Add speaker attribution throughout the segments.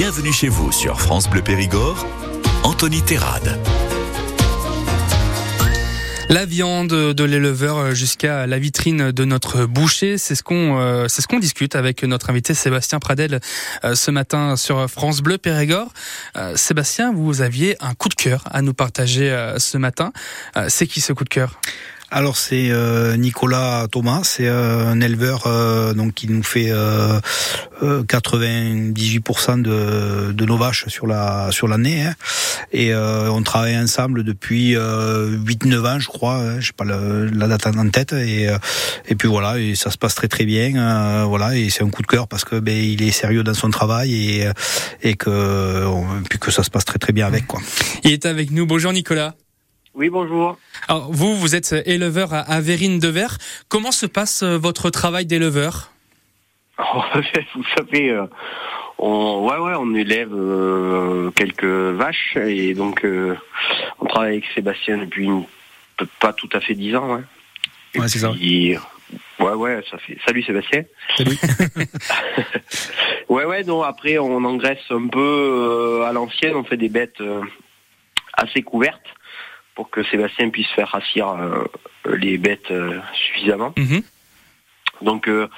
Speaker 1: Bienvenue chez vous sur France Bleu Périgord, Anthony Terrade.
Speaker 2: La viande de l'éleveur jusqu'à la vitrine de notre boucher, c'est ce qu'on euh, c'est ce qu'on discute avec notre invité Sébastien Pradel euh, ce matin sur France Bleu Périgord. Euh, Sébastien, vous aviez un coup de cœur à nous partager ce matin. c'est qui ce coup de cœur?
Speaker 3: Alors c'est euh, Nicolas Thomas, c'est euh, un éleveur euh, donc qui nous fait 98% de, de, nos vaches sur la sur l'année hein. et on travaille ensemble depuis 8-9 ans je crois, hein. j'ai pas la date en tête et et puis voilà et ça se passe très très bien voilà et c'est un coup de cœur parce que ben il est sérieux dans son travail et et que puis que ça se passe très très bien avec quoi.
Speaker 2: Il est avec nous. Bonjour Nicolas.
Speaker 4: Oui, bonjour.
Speaker 2: Alors, vous, vous êtes éleveur à Vérine de Verre. Comment se passe euh, votre travail d'éleveur?
Speaker 4: Vous savez, euh, on, ouais, ouais, on élève euh, quelques vaches et donc on travaille avec Sébastien depuis pas tout à fait dix ans.
Speaker 3: Ouais, ouais c'est ça.
Speaker 4: Ouais, ouais, ça fait. Salut Sébastien.
Speaker 3: Salut.
Speaker 4: ouais, ouais, non, après on engraisse un peu à l'ancienne, on fait des bêtes assez couvertes pour que Sébastien puisse faire rassir euh, les bêtes euh, suffisamment. Mhm. Donc euh,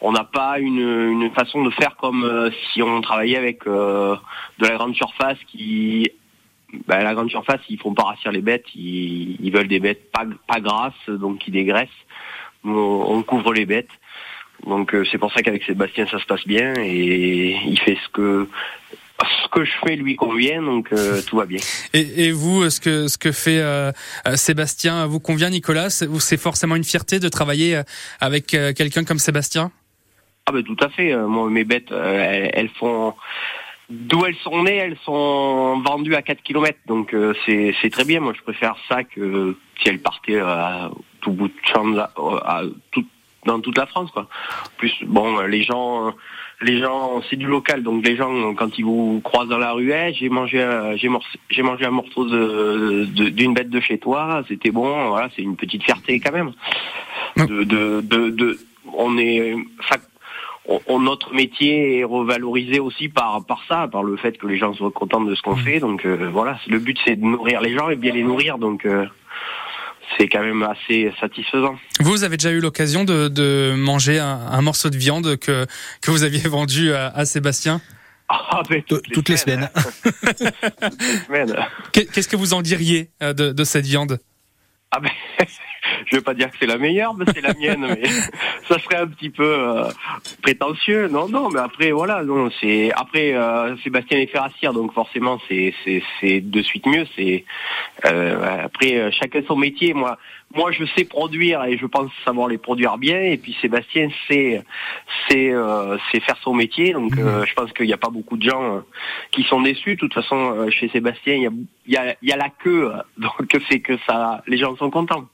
Speaker 4: on n'a pas une, façon de faire comme si on travaillait avec de la grande surface qui ben, la grande surface ils font pas rassir les bêtes ils, veulent des bêtes pas, pas grasses donc qui dégraissent on, couvre les bêtes donc c'est pour ça qu'avec Sébastien ça se passe bien et il fait ce que que je fais lui convient, donc euh, tout va bien.
Speaker 2: Et, vous, ce que ce que fait euh, euh, Sébastien vous convient, Nicolas? C'est forcément une fierté de travailler avec quelqu'un comme Sébastien?
Speaker 4: Ah ben tout à fait. Moi, mes bêtes, elles, font d'où elles sont nées, elles sont vendues à 4 km, donc c'est très bien. Moi, je préfère ça que si elles partaient à tout bout de champ, à, tout, dans toute la France, quoi. plus, bon, les gens les gens, c'est du local, donc les gens, quand ils vous croisent dans la rue, j'ai mangé, j'ai mangé un morceau d'une bête de chez toi, c'était bon, voilà, c'est une petite fierté quand même. De, de, de, on est, notre métier est revalorisé aussi par par ça, par le fait que les gens soient contents de ce qu'on mmh. fait. Donc euh, voilà, le but c'est de nourrir les gens et bien les nourrir. Donc euh, c'est quand même assez satisfaisant.
Speaker 2: Vous avez déjà eu l'occasion de, manger un, morceau de viande que, que vous aviez vendu à, Sébastien
Speaker 4: ah,
Speaker 3: toutes, les semaines.
Speaker 4: semaines.
Speaker 2: Qu'est-ce que vous en diriez euh, de, de cette viande?
Speaker 4: Ah ben, je veux pas dire que c'est la meilleure, mais c'est la mienne, mais ça serait un petit peu euh, prétentieux. Non, non, mais après voilà, non, c'est après euh, Sébastien est Ferrassière, donc forcément c'est c'est de suite mieux. C'est euh, après chacun son métier. Moi, moi je sais produire et je pense savoir les produire bien. Et puis Sébastien sait c'est c'est faire son métier. Donc mmh. je pense qu'il n'y a pas beaucoup de gens qui sont déçus. De toute façon, chez Sébastien, il y a il y a, y a la queue, donc c'est que ça, les gens sont contents.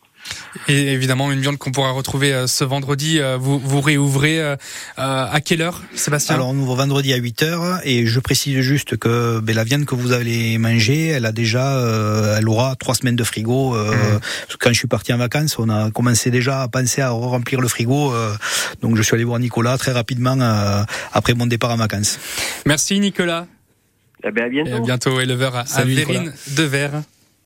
Speaker 2: Et évidemment, une viande qu'on pourra retrouver euh, ce vendredi. Euh, vous, vous réouvrez euh, à quelle heure, Sébastien
Speaker 3: Alors, on ouvre vendredi à 8 heures. Et je précise juste que ben, la viande que vous allez manger, elle a déjà, elle aura trois semaines de frigo. Mmh. Quand je suis parti en vacances, on a commencé déjà à penser à remplir le frigo. donc, je suis allé voir Nicolas très rapidement après mon départ en vacances.
Speaker 2: Merci, Nicolas.
Speaker 4: Eh bien, à bientôt.
Speaker 2: Et à bientôt, éleveur à, à de Verre.